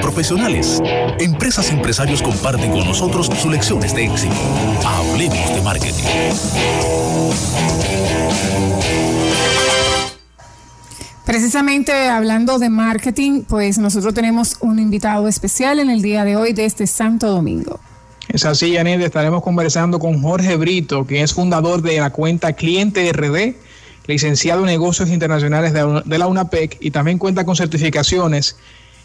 profesionales, empresas y empresarios comparten con nosotros sus lecciones de éxito. Hablemos de marketing. Precisamente hablando de marketing, pues nosotros tenemos un invitado especial en el día de hoy de este Santo Domingo. Es así, Janet, estaremos conversando con Jorge Brito, que es fundador de la cuenta Cliente RD, licenciado en negocios internacionales de la UNAPEC y también cuenta con certificaciones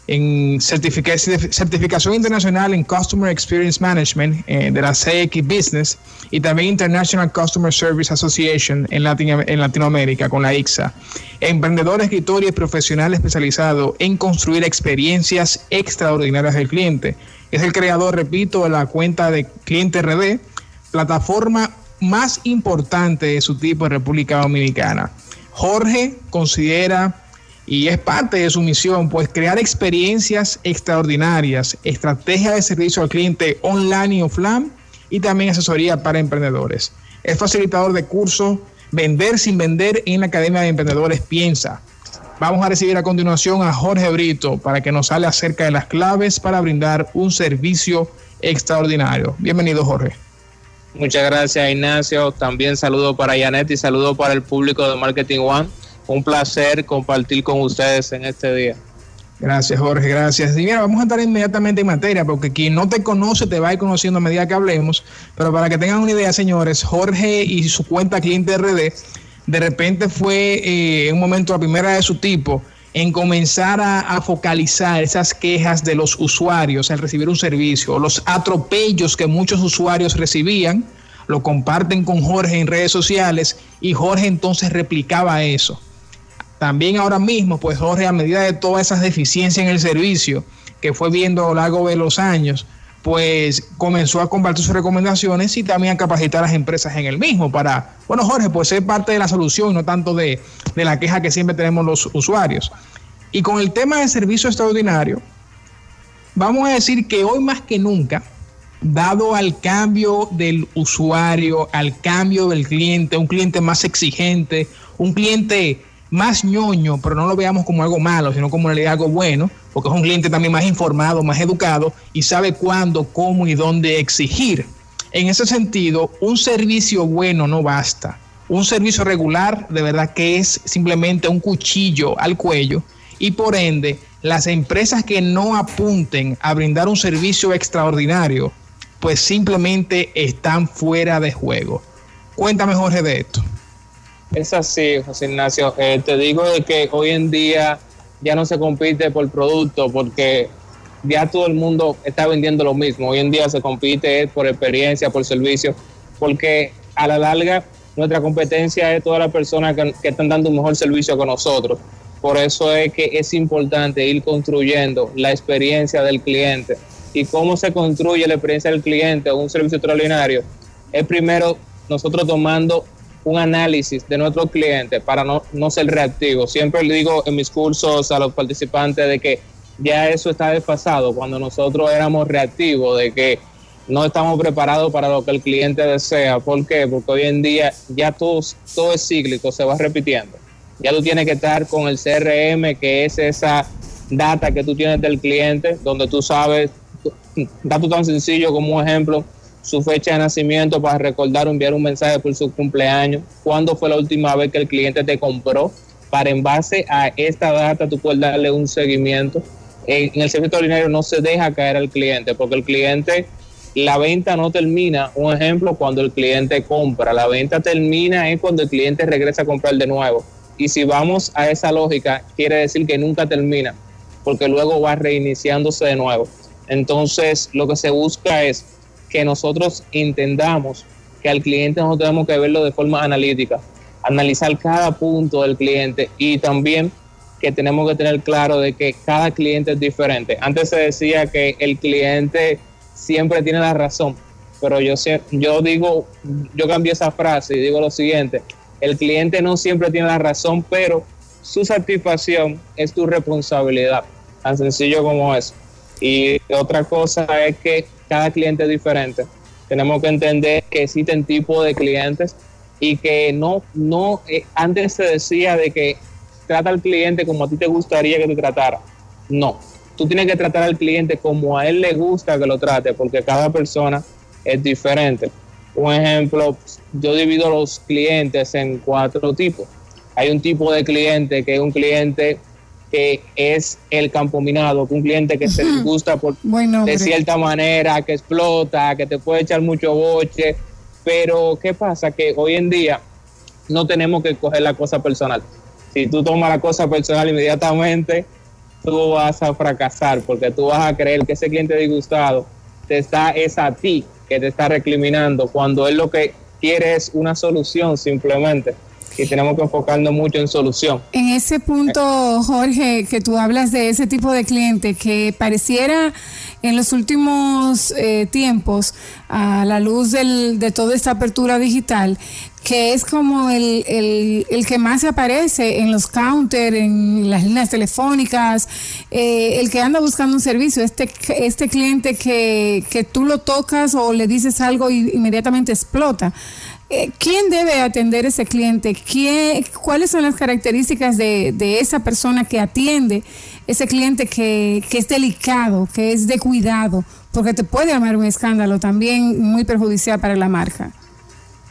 en certificación internacional en Customer Experience Management eh, de la CX Business y también International Customer Service Association en, en Latinoamérica con la IXA. Emprendedor, escritor y profesional especializado en construir experiencias extraordinarias del cliente. Es el creador, repito, de la cuenta de Cliente RD, plataforma más importante de su tipo en República Dominicana. Jorge considera y es parte de su misión, pues crear experiencias extraordinarias, estrategia de servicio al cliente online y offline y también asesoría para emprendedores. Es facilitador de cursos Vender sin vender en la Academia de Emprendedores Piensa. Vamos a recibir a continuación a Jorge Brito para que nos hable acerca de las claves para brindar un servicio extraordinario. Bienvenido, Jorge. Muchas gracias, Ignacio. También saludo para Janet y saludo para el público de Marketing One un placer compartir con ustedes en este día. Gracias, Jorge, gracias. Y mira, vamos a entrar inmediatamente en materia, porque quien no te conoce te va a ir conociendo a medida que hablemos. Pero para que tengan una idea, señores, Jorge y su cuenta Cliente RD, de repente fue eh, un momento la primera de su tipo en comenzar a, a, focalizar esas quejas de los usuarios al recibir un servicio, los atropellos que muchos usuarios recibían, lo comparten con Jorge en redes sociales y Jorge entonces replicaba eso también ahora mismo, pues Jorge, a medida de todas esas deficiencias en el servicio que fue viendo a lo largo de los años, pues comenzó a compartir sus recomendaciones y también a capacitar a las empresas en el mismo para, bueno, Jorge, pues ser parte de la solución y no tanto de, de la queja que siempre tenemos los usuarios. Y con el tema de servicio extraordinario, vamos a decir que hoy más que nunca, dado al cambio del usuario, al cambio del cliente, un cliente más exigente, un cliente más ñoño, pero no lo veamos como algo malo, sino como algo bueno, porque es un cliente también más informado, más educado y sabe cuándo, cómo y dónde exigir. En ese sentido, un servicio bueno no basta. Un servicio regular de verdad que es simplemente un cuchillo al cuello y por ende las empresas que no apunten a brindar un servicio extraordinario, pues simplemente están fuera de juego. Cuéntame Jorge de esto. Es así, José Ignacio. Eh, te digo de que hoy en día ya no se compite por producto porque ya todo el mundo está vendiendo lo mismo. Hoy en día se compite por experiencia, por servicio, porque a la larga nuestra competencia es todas las personas que, que están dando un mejor servicio con nosotros. Por eso es que es importante ir construyendo la experiencia del cliente. ¿Y cómo se construye la experiencia del cliente o un servicio extraordinario? Es primero nosotros tomando un análisis de nuestros clientes para no, no ser reactivos. Siempre le digo en mis cursos a los participantes de que ya eso está desfasado cuando nosotros éramos reactivos, de que no estamos preparados para lo que el cliente desea. ¿Por qué? Porque hoy en día ya todo, todo es cíclico, se va repitiendo. Ya tú tienes que estar con el CRM, que es esa data que tú tienes del cliente, donde tú sabes, dato tan sencillo como un ejemplo, su fecha de nacimiento para recordar o enviar un mensaje por su cumpleaños, cuándo fue la última vez que el cliente te compró, para en base a esta data tú puedes darle un seguimiento. En, el servicio ordinario no se deja caer al cliente, porque el cliente, la venta no termina, un ejemplo, cuando el cliente compra, la venta termina es cuando el cliente regresa a comprar de nuevo. Y si vamos a esa lógica, quiere decir que nunca termina, porque luego va reiniciándose de nuevo. Entonces, lo que se busca es que nosotros entendamos que al cliente no tenemos que verlo de forma analítica, analizar cada punto del cliente y también que tenemos que tener claro de que cada cliente es diferente. Antes se decía que el cliente siempre tiene la razón, pero yo, yo digo, yo cambié esa frase y digo lo siguiente, el cliente no siempre tiene la razón, pero su satisfacción es tu responsabilidad, tan sencillo como eso. Y otra cosa es que cada cliente es diferente. Tenemos que entender que existen tipos de clientes y que no, no, eh, antes se decía de que trata al cliente como a ti te gustaría que te tratara. No, tú tienes que tratar al cliente como a él le gusta que lo trate, porque cada persona es diferente. Un ejemplo, yo divido los clientes en cuatro tipos. Hay un tipo de cliente que es un cliente que es el campo minado, un cliente que se gusta por, de cierta manera, que explota, que te puede echar mucho boche, pero ¿qué pasa? Que hoy en día no tenemos que coger la cosa personal. Si tú tomas la cosa personal inmediatamente, tú vas a fracasar porque tú vas a creer que ese cliente disgustado te está, es a ti que te está recriminando cuando él lo que quiere es una solución simplemente y tenemos que enfocarnos mucho en solución. En ese punto, Jorge, que tú hablas de ese tipo de cliente que pareciera en los últimos eh, tiempos, a la luz del, de toda esta apertura digital, que es como el, el, que más aparece en los counters, en las líneas telefónicas, eh, el que anda buscando un servicio, este, este cliente que, que tú lo tocas o le dices algo y inmediatamente explota. Eh, ¿Quién debe atender ese cliente? ¿Quién, ¿Cuáles son las características de, esa persona que atiende ese cliente que, es delicado, que es de cuidado? Porque te puede armar un escándalo también muy perjudicial para la marca.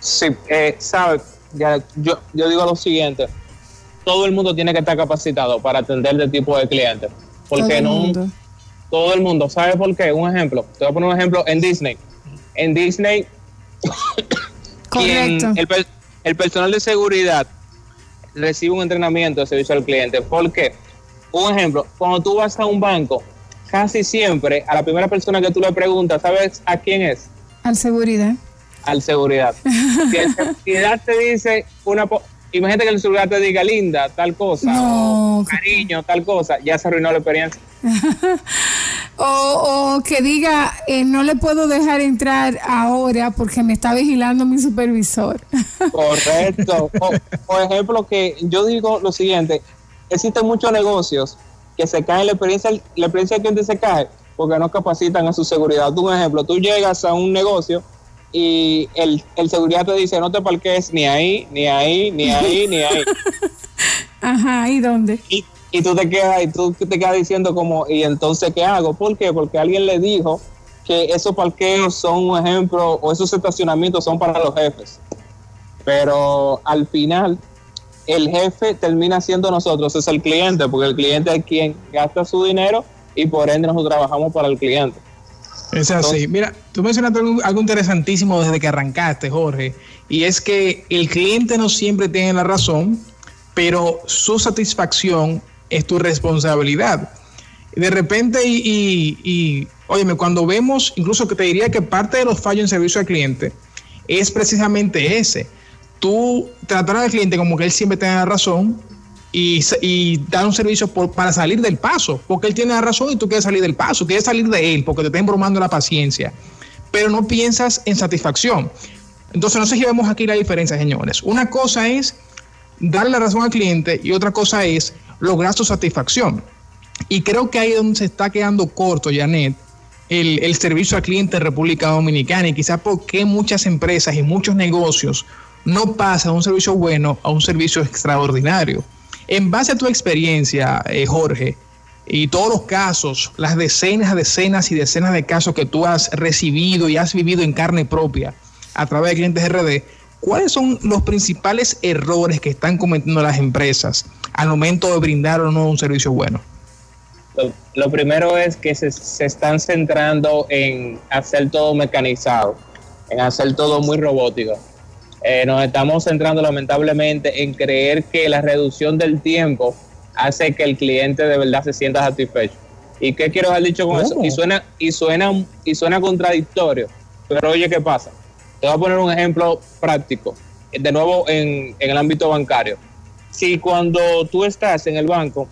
Sí, eh, sabes, yo, yo digo lo siguiente, todo el mundo tiene que estar capacitado para atender este tipo de clientes. Porque no todo el mundo, ¿sabe por qué? Un ejemplo, te voy a poner un ejemplo en Disney. En Disney el, personal de seguridad recibe un entrenamiento de servicio al cliente. Porque, un ejemplo, cuando tú vas a un banco, casi siempre a la primera persona que tú le preguntas, ¿sabes a quién es? Al seguridad. Al seguridad. si el seguridad te dice una... Imagínate que el seguridad te diga linda, tal cosa, cariño, tal cosa, ya se arruinó la experiencia. O, que diga, eh, no le puedo dejar entrar ahora porque me está vigilando mi supervisor. Correcto. por ejemplo, que yo digo lo siguiente, existen muchos negocios que se caen, la experiencia, la experiencia del cliente se cae porque no capacitan a su seguridad. Tú, un ejemplo, tú llegas a un negocio y el, el seguridad te dice, no te parques ni ahí, ni ahí, ni ahí, ni ahí. Ajá, ¿y dónde? Y y tú te quedas y tú te quedas diciendo como y entonces qué hago ¿por qué? porque alguien le dijo que esos parqueos son un ejemplo o esos estacionamientos son para los jefes pero al final el jefe termina siendo nosotros es el cliente porque el cliente es quien gasta su dinero y por ende nosotros trabajamos para el cliente es así. Mira, tú mencionaste algo, algo, interesantísimo desde que arrancaste, Jorge, y es que el cliente no siempre tiene la razón, pero su satisfacción es tu responsabilidad. De repente, y, y, y óyeme, cuando vemos, incluso que te diría que parte de los fallos en servicio al cliente es precisamente ese. Tú tratar al cliente como que él siempre tenga la razón y, dar un servicio para salir del paso, porque él tiene la razón y tú quieres salir del paso, quieres salir de él porque te está embromando la paciencia, pero no piensas en satisfacción. Entonces, no sé si vemos aquí la diferencia, señores. Una cosa es darle la razón al cliente y otra cosa es lograr su satisfacción. Y creo que ahí es donde se está quedando corto, Janet, el, el servicio al cliente en República Dominicana y quizás porque muchas empresas y muchos negocios no pasan de un servicio bueno a un servicio extraordinario. En base a tu experiencia, eh, Jorge, y todos los casos, las decenas, decenas y decenas de casos que tú has recibido y has vivido en carne propia a través de clientes RD, ¿cuáles son los principales errores que están cometiendo las empresas al momento de brindar o no un servicio bueno? Lo, primero es que se, están centrando en hacer todo mecanizado, en hacer todo muy robótico. Eh, nos estamos centrando lamentablemente en creer que la reducción del tiempo hace que el cliente de verdad se sienta satisfecho. ¿Y qué quiero haber dicho con eso? Y suena, y suena, y suena contradictorio. Pero oye, ¿qué pasa? Te voy a poner un ejemplo práctico, de nuevo en, el ámbito bancario. Si cuando tú estás en el banco,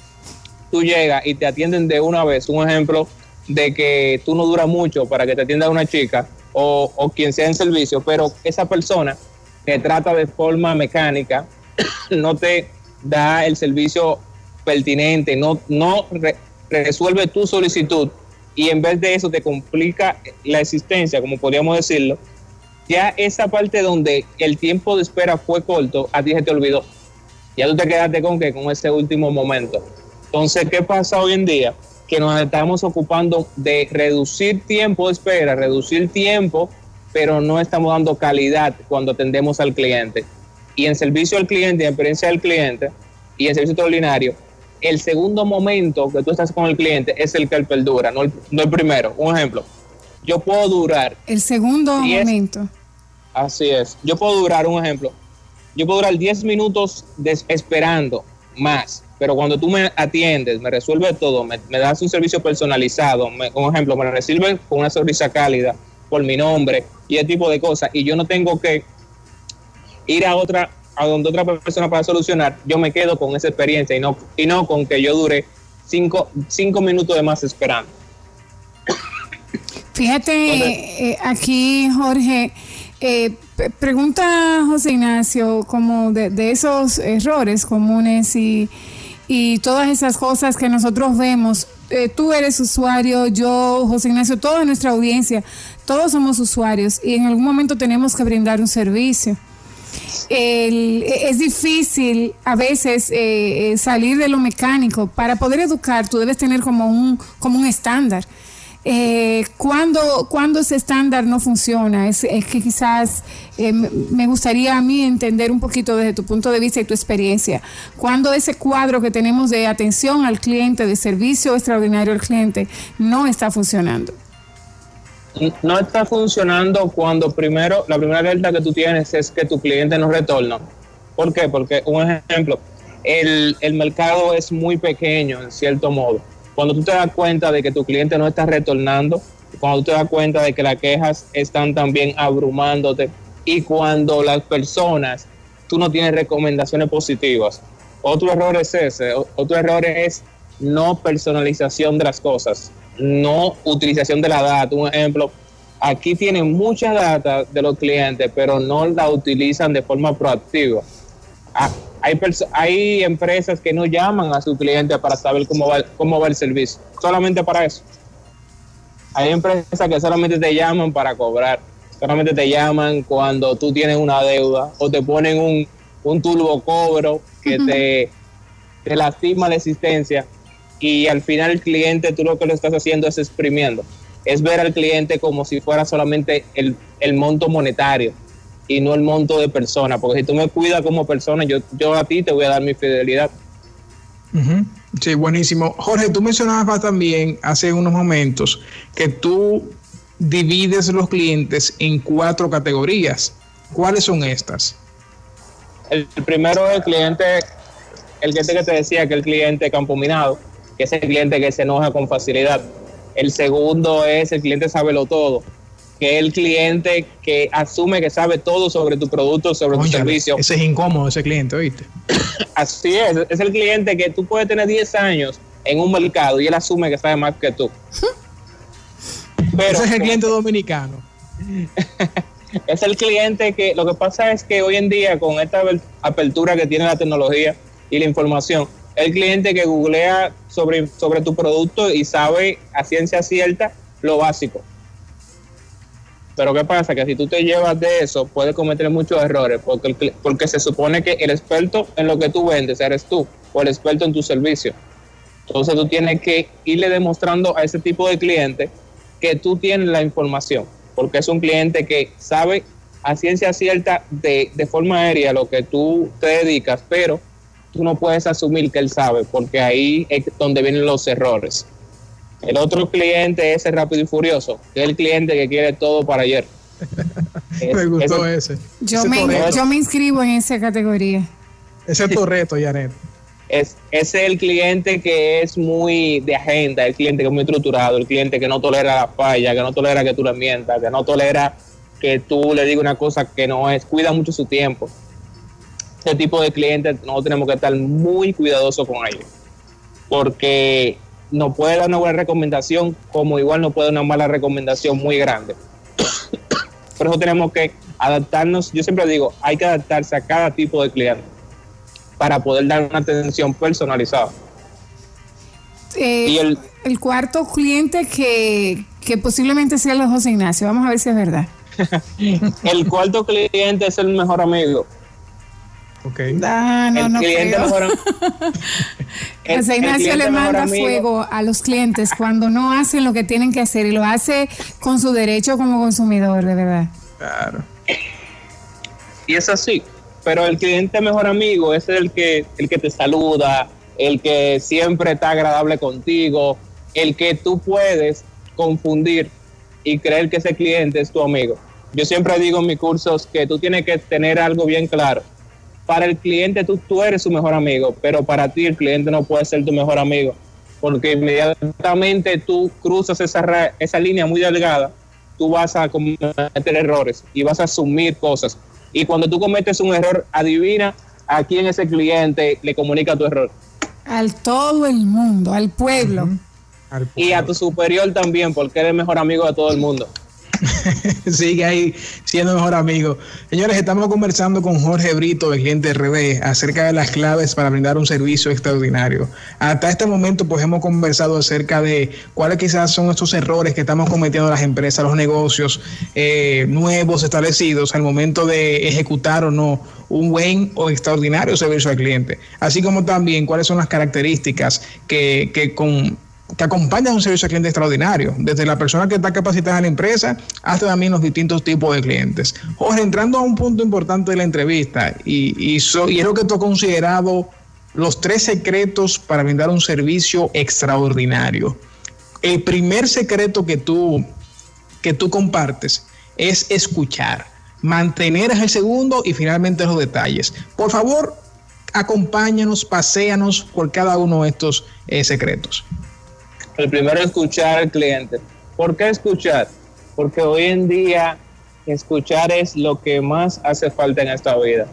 tú llegas y te atienden de una vez, un ejemplo de que tú no duras mucho para que te atienda una chica o, quien sea en servicio, pero esa persona te trata de forma mecánica, no te da el servicio pertinente, no, no resuelve tu solicitud y en vez de eso te complica la existencia, como podríamos decirlo, ya esa parte donde el tiempo de espera fue corto, a ti se te olvidó ya tú te quedaste con que con ese último momento. Entonces, ¿qué pasa hoy en día? Que nos estamos ocupando de reducir tiempo de espera, reducir tiempo, pero no estamos dando calidad cuando atendemos al cliente. Y en servicio al cliente, en experiencia del cliente y en servicio extraordinario, el segundo momento que tú estás con el cliente es el que perdura, no el, no el primero. Un ejemplo, yo puedo durar. El segundo momento. Así es. Yo puedo durar, un ejemplo, yo puedo durar 10 minutos esperando más, pero cuando tú me atiendes, me resuelves todo, me, das un servicio personalizado, me, un ejemplo, me recibe con una sonrisa cálida por mi nombre y ese tipo de cosas, y yo no tengo que ir a otra a donde otra persona para solucionar, yo me quedo con esa experiencia y no, y no con que yo dure cinco, cinco minutos de más esperando. Fíjate, eh, aquí Jorge, eh, pregunta José Ignacio como de, esos errores comunes y, y, todas esas cosas que nosotros vemos. Eh, tú eres usuario, yo, José Ignacio, toda nuestra audiencia, todos somos usuarios y en algún momento tenemos que brindar un servicio. es difícil a veces eh, salir de lo mecánico. Para poder educar, tú debes tener como un, como un estándar eh, cuando, cuando ese estándar no funciona, es, que quizás eh, me gustaría a mí entender un poquito desde tu punto de vista y tu experiencia, cuando ese cuadro que tenemos de atención al cliente, de servicio extraordinario al cliente, no está funcionando. No está funcionando cuando primero, la primera alerta que tú tienes es que tu cliente no retorna. ¿Por qué? Porque, un ejemplo, el, el mercado es muy pequeño en cierto modo cuando tú te das cuenta de que tu cliente no está retornando, cuando tú te das cuenta de que las quejas están también abrumándote y cuando las personas, tú no tienes recomendaciones positivas. Otro error es ese, otro error es no personalización de las cosas, no utilización de la data. Un ejemplo, aquí tienen mucha data de los clientes, pero no la utilizan de forma proactiva. Ah, hay, hay empresas que no llaman a su cliente para saber cómo va, cómo va el servicio, solamente para eso. Hay empresas que solamente te llaman para cobrar, solamente te llaman cuando tú tienes una deuda o te ponen un, un turbo cobro que te, te lastima la existencia y al final el cliente tú lo que lo estás haciendo es exprimiendo, es ver al cliente como si fuera solamente el, el monto monetario y no el monto de persona, porque si tú me cuidas como persona, yo, yo a ti te voy a dar mi fidelidad. Sí, buenísimo. Jorge, tú mencionabas también hace unos momentos que tú divides los clientes en cuatro categorías. ¿Cuáles son estas? El, primero es el cliente, el cliente que te decía que el cliente campo minado, que es el cliente que se enoja con facilidad. El segundo es el cliente lo todo, que es el cliente que asume que sabe todo sobre tu producto, sobre tu servicio. Ese es incómodo, ese cliente, ¿oíste? Así es, es el cliente que tú puedes tener 10 años en un mercado y él asume que sabe más que tú. ese es el cliente dominicano. es el cliente que lo que pasa es que hoy en día con esta apertura que tiene la tecnología y la información, el cliente que googlea sobre, sobre tu producto y sabe a ciencia cierta lo básico pero ¿qué pasa? Que si tú te llevas de eso, puedes cometer muchos errores, porque, porque se supone que el experto en lo que tú vendes eres tú, o el experto en tu servicio. Entonces tú tienes que irle demostrando a ese tipo de cliente que tú tienes la información, porque es un cliente que sabe a ciencia cierta de, de forma aérea lo que tú te dedicas, pero tú no puedes asumir que él sabe, porque ahí es donde vienen los errores. El otro cliente es el rápido y furioso, que es el cliente que quiere todo para ayer. me gustó ese. Yo, me, yo me inscribo en esa categoría. Ese es tu reto, Janet. Es, ese es el cliente que es muy de agenda, el cliente que es muy estructurado, el cliente que no tolera la falla, que no tolera que tú le mientas, que no tolera que tú le digas una cosa que no es, cuida mucho su tiempo. Ese tipo de clientes nosotros tenemos que estar muy cuidadosos con ellos, porque no puede dar una buena recomendación, como igual no puede dar una mala recomendación muy grande. Por eso tenemos que adaptarnos, yo siempre digo, hay que adaptarse a cada tipo de cliente para poder dar una atención personalizada. Eh, y el, el, cuarto cliente que, que posiblemente sea el José Ignacio, vamos a ver si es verdad. el cuarto cliente es el mejor amigo. Okay. Ah, no, el no cliente creo. mejor el- José Ignacio le manda amigo- fuego a los clientes cuando no hacen lo que tienen que hacer y lo hace con su derecho como consumidor, de verdad. Claro. Y es así. Pero el cliente mejor amigo es el que, el que te saluda, el que siempre está agradable contigo, el que tú puedes confundir y creer que ese cliente es tu amigo. Yo siempre digo en mis cursos que tú tienes que tener algo bien claro. Para el cliente tú, tú eres su mejor amigo, pero para ti el cliente no puede ser tu mejor amigo, porque inmediatamente tú cruzas esa, ra- esa línea muy delgada, tú vas a cometer errores y vas a asumir cosas. Y cuando tú cometes un error, adivina a quién ese cliente le comunica tu error. Al todo el mundo, al pueblo. Al Y a pueblo. tu superior también, porque eres el mejor amigo de todo el mundo. Sigue ahí siendo mejor amigo. Señores, estamos conversando con Jorge Brito de Cliente RD acerca de las claves para brindar un servicio extraordinario. Hasta este momento, pues hemos conversado acerca de cuáles quizás son estos errores que estamos cometiendo las empresas, los negocios eh, nuevos establecidos al momento de ejecutar o no un buen o extraordinario servicio al cliente. Así como también cuáles son las características que, que con que acompañan un servicio al cliente extraordinario, desde la persona que está capacitada en la empresa hasta también los distintos tipos de clientes. Jorge, entrando a un punto importante de la entrevista, y, y, y es lo que tú has considerado los tres secretos para brindar un servicio extraordinario. El primer secreto que tú, que tú compartes es escuchar, mantener es el segundo y finalmente los detalles. Por favor, acompáñanos, paséanos por cada uno de estos eh, secretos. El primero es escuchar al cliente. ¿Por qué escuchar? Porque hoy en día escuchar es lo que más hace falta en esta vida.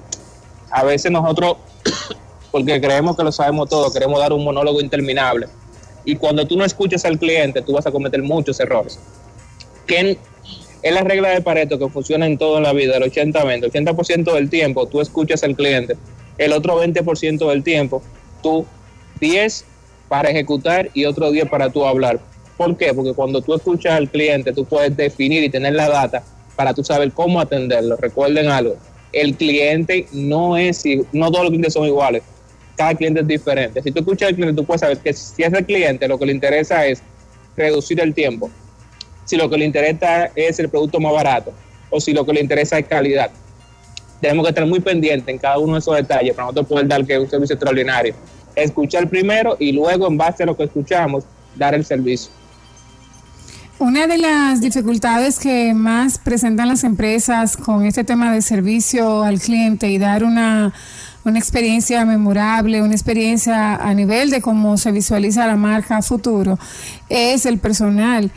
A veces nosotros, porque creemos que lo sabemos todo, queremos dar un monólogo interminable. Y cuando tú no escuchas al cliente, tú vas a cometer muchos errores. Que es la regla de Pareto que funciona en todo en la vida, el 80-20. El 80% del tiempo tú escuchas al cliente, el otro 20% del tiempo tú 10 para ejecutar y otro 10 para tú hablar. ¿Por qué? Porque cuando tú escuchas al cliente, tú puedes definir y tener la data para tú saber cómo atenderlo. Recuerden algo, el cliente no es, no todos los clientes son iguales. Cada cliente es diferente. Si tú escuchas al cliente, tú puedes saber que si es el cliente, lo que le interesa es reducir el tiempo. Si lo que le interesa es el producto más barato o si lo que le interesa es calidad. Tenemos que estar muy pendientes en cada uno de esos detalles para nosotros poder dar que un servicio extraordinario. Escuchar primero y luego, en base a lo que escuchamos, dar el servicio. Una de las dificultades que más presentan las empresas con este tema de servicio al cliente y dar una, una experiencia memorable, una experiencia a nivel de cómo se visualiza la marca futuro, es el personal.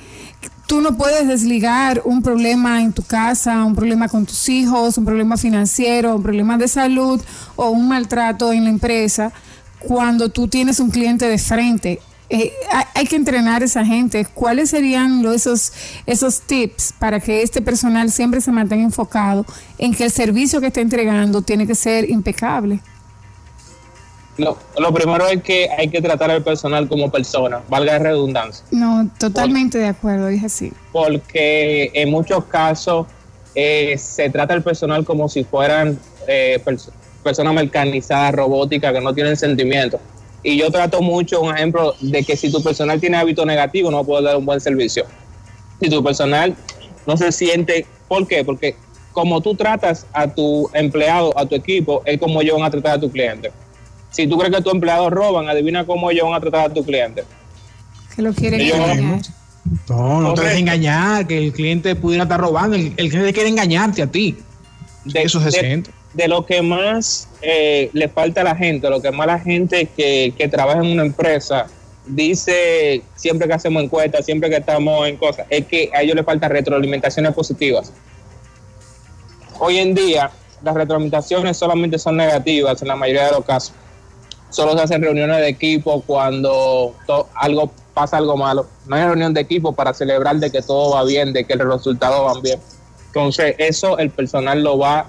Tú no puedes desligar un problema en tu casa, un problema con tus hijos, un problema financiero, un problema de salud o un maltrato en la empresa cuando tú tienes un cliente de frente. Eh, hay, que entrenar a esa gente. ¿Cuáles serían los, esos, esos tips para que este personal siempre se mantenga enfocado en que el servicio que está entregando tiene que ser impecable? Lo, lo primero es que hay que tratar al personal como persona, valga la redundancia. No, totalmente de acuerdo, es así. porque en muchos casos eh, se trata al personal como si fueran eh, pers- personas mecanizadas, robóticas, que no tienen sentimientos. Y yo trato mucho un ejemplo de que si tu personal tiene hábito negativo, no puedes dar un buen servicio. Si tu personal no se siente, ¿por qué? Porque como tú tratas a tu empleado, a tu equipo, es como ellos van a tratar a tu cliente. Si tú crees que tus empleados roban, adivina cómo ellos van a tratar a tu cliente. Que lo quieren Ellos- engañar. No, no te dejes engañar, que el cliente pudiera estar robando. El, el cliente quiere engañarte a ti. de, Eso se de- siente. De lo que más eh, le falta a la gente, lo que más la gente que, que trabaja en una empresa dice siempre que hacemos encuestas, siempre que estamos en cosas, es que a ellos les falta retroalimentaciones positivas. Hoy en día las retroalimentaciones solamente son negativas en la mayoría de los casos. Solo se hacen reuniones de equipo cuando algo pasa algo malo. No hay reunión de equipo para celebrar de que todo va bien, de que los resultados van bien. Entonces, eso el personal lo va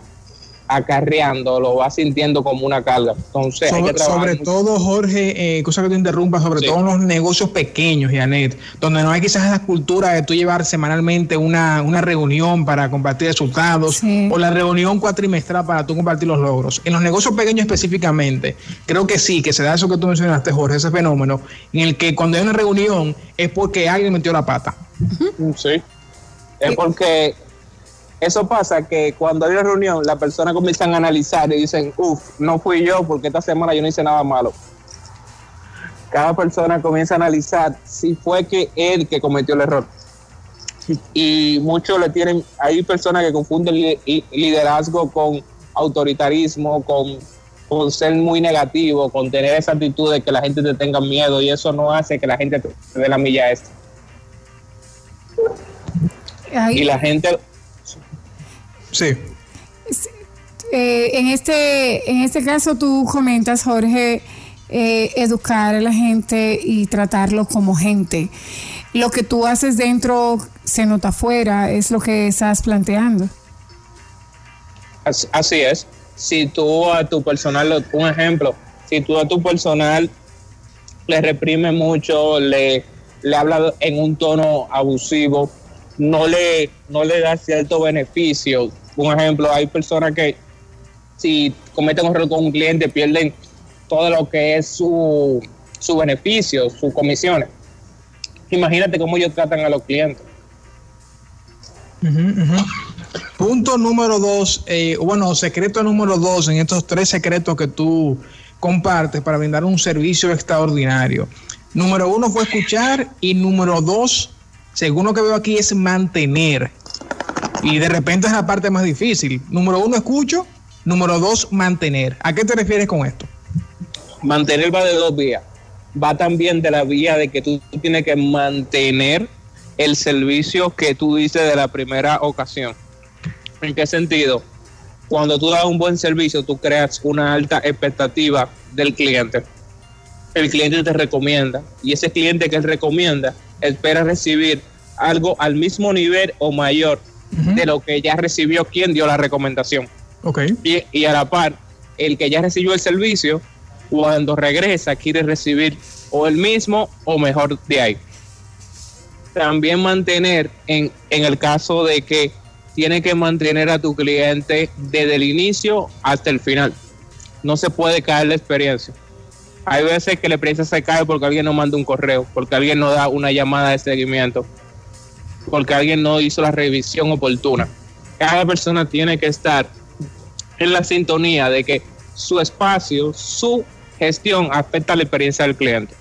acarreando, lo va sintiendo como una carga. Entonces, sobre, todo, Jorge, eh, cosa que te interrumpa, sobre todo en los negocios pequeños, Janet, donde no hay quizás esa cultura de tú llevar semanalmente una, una reunión para compartir resultados o la reunión cuatrimestral para tú compartir los logros. En los negocios pequeños específicamente, creo que sí, que se da eso que tú mencionaste, Jorge, ese fenómeno, en el que cuando hay una reunión es porque alguien metió la pata. Sí. Es porque eso pasa que cuando hay una reunión, las personas comienzan a analizar y dicen, uff, no fui yo porque esta semana yo no hice nada malo. Cada persona comienza a analizar si fue que él que cometió el error. Y muchos le tienen, hay personas que confunden liderazgo con autoritarismo, con, con ser muy negativo, con tener esa actitud de que la gente te tenga miedo y eso no hace que la gente te dé la milla esta. Y la gente Sí. Eh, en, este, en este caso tú comentas, Jorge, eh, educar a la gente y tratarlo como gente. Lo que tú haces dentro se nota afuera, es lo que estás planteando. Así es. Si tú a tu personal, un ejemplo, si tú a tu personal le reprime mucho, le, le habla en un tono abusivo, no le, no le da cierto beneficio, un ejemplo, hay personas que si cometen un error con un cliente pierden todo lo que es su, su beneficio, sus comisiones. Imagínate cómo ellos tratan a los clientes. Punto número dos, eh, bueno, secreto número dos en estos tres secretos que tú compartes para brindar un servicio extraordinario. Número uno fue escuchar y número dos, según lo que veo aquí, es mantener. Y de repente es la parte más difícil. Número uno, escucho. Número dos, mantener. ¿A qué te refieres con esto? Mantener va de dos vías. Va también de la vía de que tú tienes que mantener el servicio que tú dices de la primera ocasión. ¿En qué sentido? Cuando tú das un buen servicio, tú creas una alta expectativa del cliente. El cliente te recomienda y ese cliente que recomienda espera recibir algo al mismo nivel o mayor de lo que ya recibió quien dio la recomendación. Okay. Y, a la par, el que ya recibió el servicio, cuando regresa, quiere recibir o el mismo o mejor de ahí. También mantener, en, en el caso de que tiene que mantener a tu cliente desde el inicio hasta el final. No se puede caer la experiencia. Hay veces que la experiencia se cae porque alguien no manda un correo, porque alguien no da una llamada de seguimiento, porque alguien no hizo la revisión oportuna. Cada persona tiene que estar en la sintonía de que su espacio, su gestión afecta la experiencia del cliente.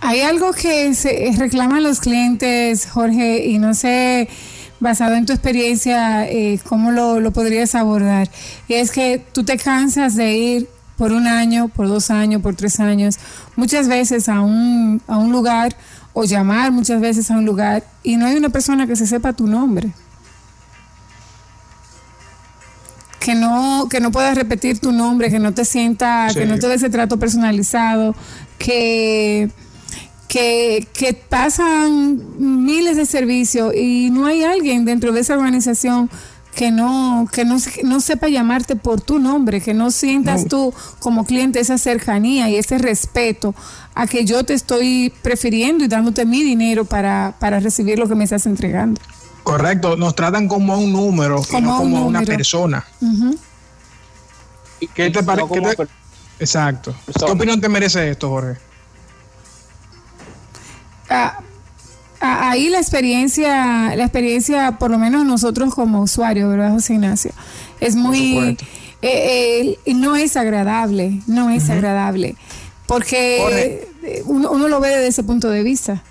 Hay algo que se reclaman los clientes, Jorge, y no sé, basado en tu experiencia, eh, cómo lo, lo, podrías abordar. Y es que tú te cansas de ir por un año, por dos años, por tres años, muchas veces a un, a un lugar o llamar muchas veces a un lugar y no hay una persona que se sepa tu nombre. Que no, que no puedas repetir tu nombre, que no te sienta, que no te dé ese trato personalizado, que, que, que pasan miles de servicios y no hay alguien dentro de esa organización que no, que no, no sepa llamarte por tu nombre, que no sientas tú como cliente esa cercanía y ese respeto a que yo te estoy prefiriendo y dándote mi dinero para, para recibir lo que me estás entregando. Correcto, nos tratan como un número, como, como una persona. ¿Qué te parece? Exacto. ¿Qué opinión te merece esto, Jorge? Ah, ahí la experiencia, la experiencia, por lo menos nosotros como usuarios, ¿verdad, José Ignacio? Es muy, eh, eh, no es agradable, no es agradable, porque uno, uno, lo ve desde ese punto de vista.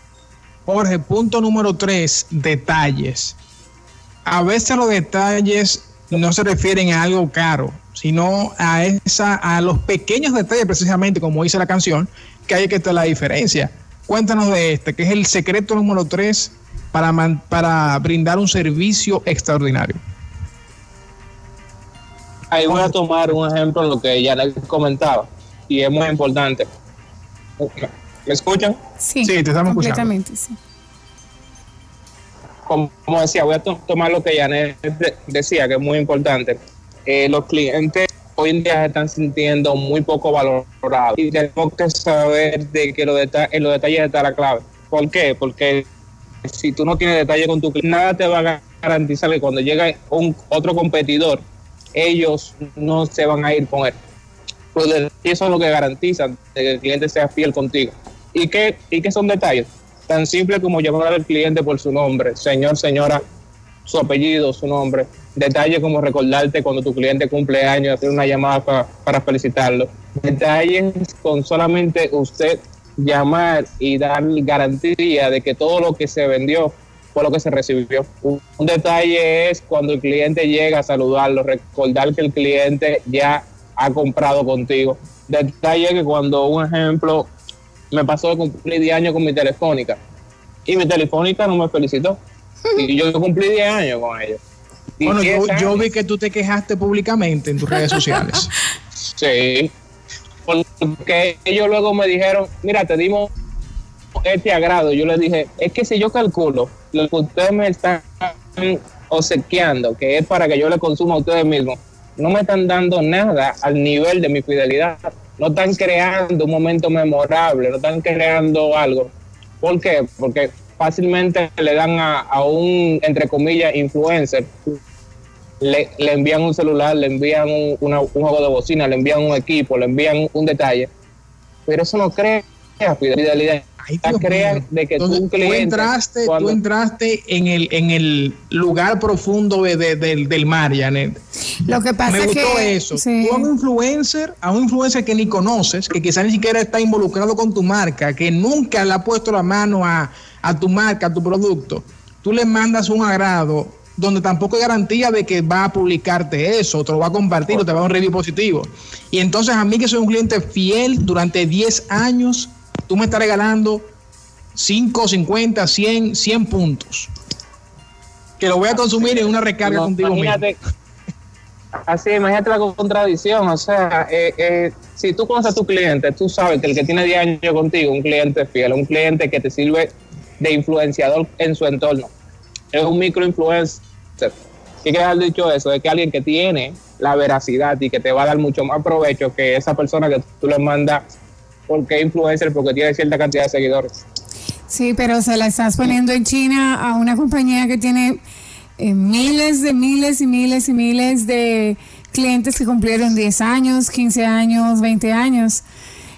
Jorge, punto número tres, detalles. A veces los detalles no se refieren a algo caro, sino a esa, a los pequeños detalles, precisamente como dice la canción, que hay que estar la diferencia. Cuéntanos de este, que es el secreto número 3 para, para brindar un servicio extraordinario. Ahí voy a tomar un ejemplo de lo que ya les comentaba y es muy importante. ¿Me escuchan? Sí, te estamos completamente, Sí. como, decía, voy a tomar lo que Janet decía, que es muy importante. Eh, los clientes hoy en día se están sintiendo muy poco valorados y tenemos que saber de que los en los detalles está la clave. ¿Por qué? Porque si tú no tienes detalle con tu cliente, nada te va a garantizar que cuando llegue un otro competidor, ellos no se van a ir con él. Pues eso es lo que garantiza que el cliente sea fiel contigo. ¿Y qué, ¿Y qué son detalles? Tan simple como llamar al cliente por su nombre, señor, señora, su apellido, su nombre. Detalles como recordarte cuando tu cliente cumple años, hacer una llamada para felicitarlo. Detalles con solamente usted llamar y dar garantía de que todo lo que se vendió fue lo que se recibió. Un, detalle es cuando el cliente llega a saludarlo, recordar que el cliente ya ha comprado contigo. Detalle que cuando, un ejemplo, me pasó de cumplir 10 años con mi telefónica y mi telefónica no me felicitó. Y yo cumplí 10 años con ellos. Bueno, yo, yo, vi que tú te quejaste públicamente en tus redes sociales. sí, porque ellos luego me dijeron, mira, te dimos este agrado. Yo les dije, es que si yo calculo lo que ustedes me están obsequiando, que es para que yo le consuma a ustedes mismos, no me están dando nada al nivel de mi fidelidad. No están creando un momento memorable, no están creando algo. ¿Por qué? Porque fácilmente le dan a, a un, entre comillas, influencer le, envían un celular, le envían un, juego de bocina, le envían un equipo, le envían un detalle. Pero eso no crea fidelidad. crea de que tú, entraste, tú entraste en el, en el lugar profundo del mar, Janet. Lo que pasa Me gustó eso. Tú a un influencer, a un influencer que ni conoces, que quizás ni siquiera está involucrado con tu marca, que nunca le ha puesto la mano a, a tu marca, a tu producto, tú le mandas un agrado donde tampoco hay garantía de que va a publicarte eso, te lo va a compartir o te va a dar un review positivo. Y entonces a mí que soy un cliente fiel durante 10 años, tú me estás regalando 5, 50, 100, 100 puntos. Que lo voy a consumir en una recarga contigo imagínate, Así, imagínate la contradicción. O sea, eh, eh, si tú conoces a tu cliente, tú sabes que el que tiene 10 años contigo, un cliente fiel, un cliente que te sirve de influenciador en su entorno, es un microinfluencer ¿Qué quiere haber dicho eso? Es que alguien que tiene la veracidad y que te va a dar mucho más provecho que esa persona que tú le mandas porque es influencer, porque tiene cierta cantidad de seguidores. Sí, pero se la estás poniendo en China a una compañía que tiene eh, miles de miles y miles y miles de clientes que cumplieron 10 años, 15 años, 20 años.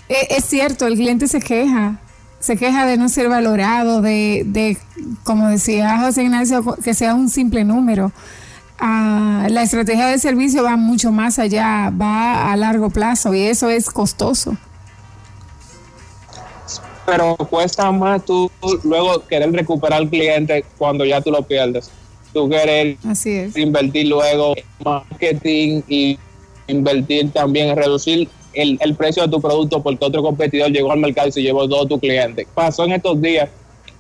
Eh, es cierto, el cliente se queja, se queja de no ser valorado, de, de como decía José Ignacio, que sea un simple número. Ah, la estrategia de servicio va mucho más allá, va a largo plazo y eso es costoso. Pero cuesta más tú luego querer recuperar al cliente cuando ya tú lo pierdes. Tú querer invertir luego en marketing y invertir también en reducir el, el, precio de tu producto porque otro competidor llegó al mercado y se llevó todo tu cliente. Pasó en estos días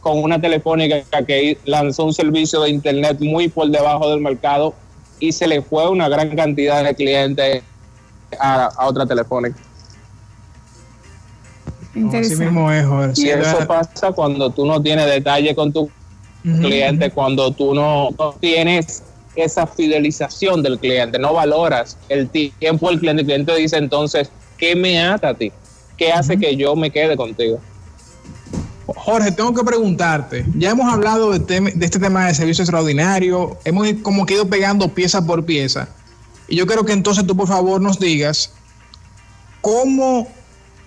con una telefónica que lanzó un servicio de internet muy por debajo del mercado y se le fue una gran cantidad de clientes a, otra telefónica. Así mismo es, Y eso pasa cuando tú no tienes detalle con tu cliente, cuando tú no tienes esa fidelización del cliente, no valoras el tiempo del cliente. El cliente dice entonces, ¿qué me ata a ti? ¿Qué hace que yo me quede contigo? Jorge, tengo que preguntarte, ya hemos hablado de, este tema de servicio extraordinario, hemos como que ido pegando pieza por pieza. Y yo quiero que entonces tú por favor nos digas cómo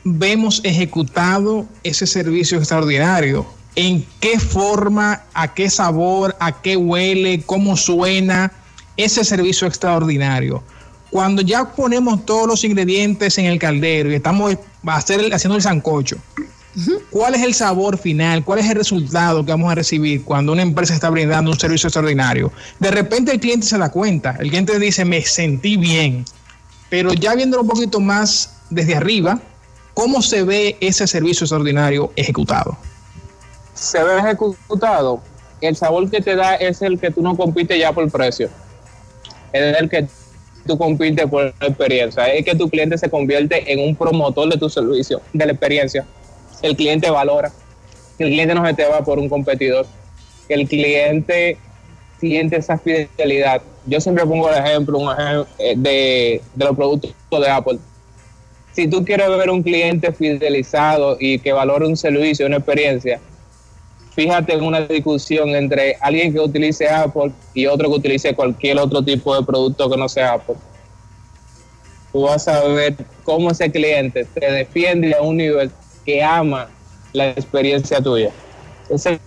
vemos ejecutado ese servicio extraordinario. ¿En qué forma, a qué sabor, a qué huele, cómo suena ese servicio extraordinario? Cuando ya ponemos todos los ingredientes en el caldero y estamos haciendo el sancocho, ¿cuál es el sabor final? ¿Cuál es el resultado que vamos a recibir cuando una empresa está brindando un servicio extraordinario? De repente el cliente se da cuenta, el cliente dice, me sentí bien, pero ya viéndolo un poquito más desde arriba, ¿cómo se ve ese servicio extraordinario ejecutado? Se ve ejecutado, el sabor que te da es el que tú no compites ya por precio, es el que tú compites por experiencia, es que tu cliente se convierte en un promotor de tu servicio, de la experiencia. El cliente valora, el cliente no se te va por un competidor. el cliente siente esa fidelidad. Yo siempre pongo el ejemplo eh, de, de los productos de Apple. Si tú quieres ver un cliente fidelizado y que valore un servicio, una experiencia, fíjate en una discusión entre alguien que utilice Apple y otro que utilice cualquier otro tipo de producto que no sea Apple. Tú vas a ver cómo ese cliente te defiende a un nivel que ama la experiencia tuya. Ese,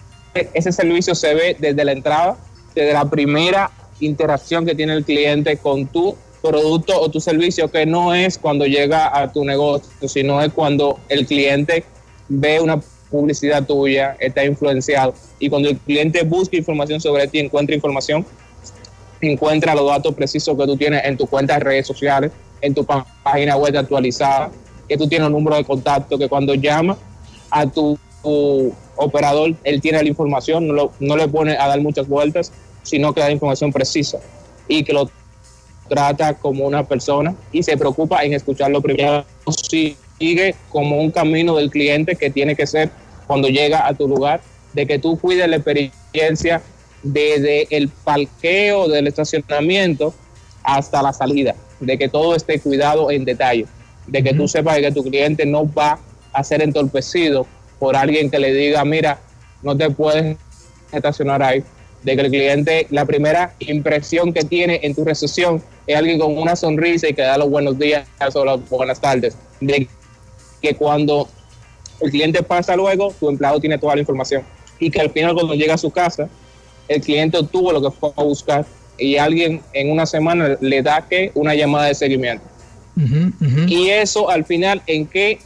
ese servicio se ve desde la entrada, desde la primera interacción que tiene el cliente con tu producto o tu servicio, que no es cuando llega a tu negocio, sino es cuando el cliente ve una publicidad tuya, está influenciado. Y cuando el cliente busca información sobre ti, encuentra información, encuentra los datos precisos que tú tienes en tu cuenta de redes sociales, en tu página web actualizada, que tú tienes un número de contacto, que cuando llama a tu, operador, él tiene la información, no, no le pone a dar muchas vueltas, sino que da información precisa y que lo trata como una persona y se preocupa en escucharlo primero. Sigue como un camino del cliente que tiene que ser cuando llega a tu lugar, de que tú cuides la experiencia desde el parqueo del estacionamiento hasta la salida, de que todo esté cuidado en detalle, de que tú sepas que tu cliente no va a ser entorpecido por alguien que le diga, mira, no te puedes estacionar ahí, de que el cliente, la primera impresión que tiene en tu recepción es alguien con una sonrisa y que da los buenos días o las buenas tardes. De que cuando el cliente pasa luego, tu empleado tiene toda la información. Y que al final cuando llega a su casa, el cliente obtuvo lo que fue a buscar y alguien en una semana le da que una llamada de seguimiento. Y eso al final, ¿en qué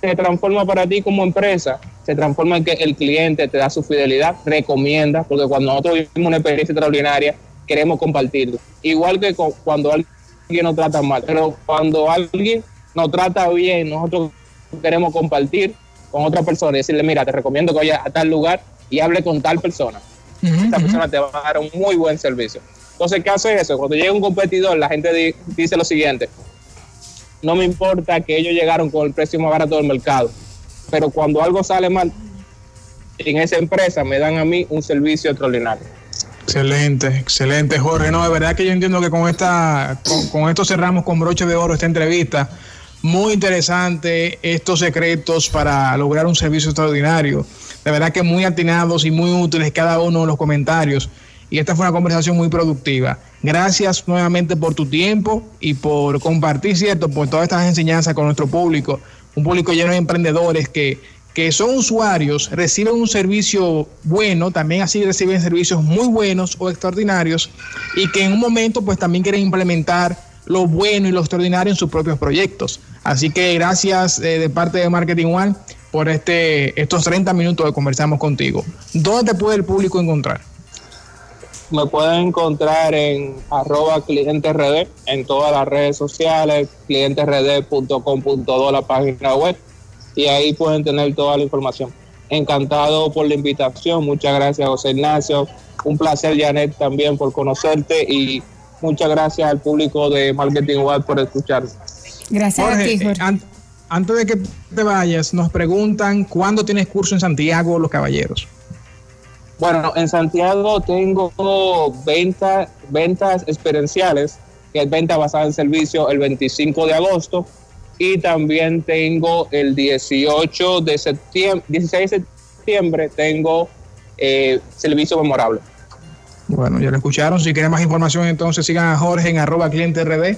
se transforma para ti como empresa? Se transforma en que el cliente te da su fidelidad, recomienda, porque cuando nosotros vivimos una experiencia extraordinaria, queremos compartirlo. Igual que cuando alguien nos trata mal, pero cuando alguien nos trata bien, nosotros queremos compartir con otra persona y decirle, mira, te recomiendo que vayas a tal lugar y hable con tal persona. Esta persona te va a dar un muy buen servicio. Entonces, ¿qué hace eso? Cuando llega un competidor, la gente dice lo siguiente, no me importa que ellos llegaron con el precio más barato del mercado, pero cuando algo sale mal en esa empresa, me dan a mí un servicio extraordinario. Excelente, excelente, Jorge. No, de verdad que yo entiendo que con esta, con, esto cerramos con broche de oro esta entrevista. Muy interesante estos secretos para lograr un servicio extraordinario. De verdad que muy atinados y muy útiles cada uno de los comentarios. Y esta fue una conversación muy productiva. Gracias nuevamente por tu tiempo y por compartir, ¿cierto?, por todas estas enseñanzas con nuestro público. Un público lleno de emprendedores que que son usuarios, reciben un servicio bueno, también así reciben servicios muy buenos o extraordinarios y que en un momento pues también quieren implementar lo bueno y lo extraordinario en sus propios proyectos. Así que gracias eh, de parte de Marketing One por este, estos 30 minutos que conversamos contigo. ¿Dónde te puede el público encontrar? Me pueden encontrar en arroba clientesred en todas las redes sociales, clientesred.com.do la página web y ahí pueden tener toda la información. Encantado por la invitación, muchas gracias José Ignacio, un placer Janet también por conocerte y muchas gracias al público de Marketing Web por escucharnos. Gracias a ti, Jorge. Eh, antes de que te vayas, nos preguntan cuándo tienes curso en Santiago, Los Caballeros. Bueno, en Santiago tengo ventas, ventas experienciales, que es venta basada en servicio el 25 de agosto y también tengo el 18 de septiembre, 16 de septiembre, tengo eh, servicio memorable. Bueno, ya lo escucharon. Si quieren más información, entonces sigan a Jorge en arroba cliente RD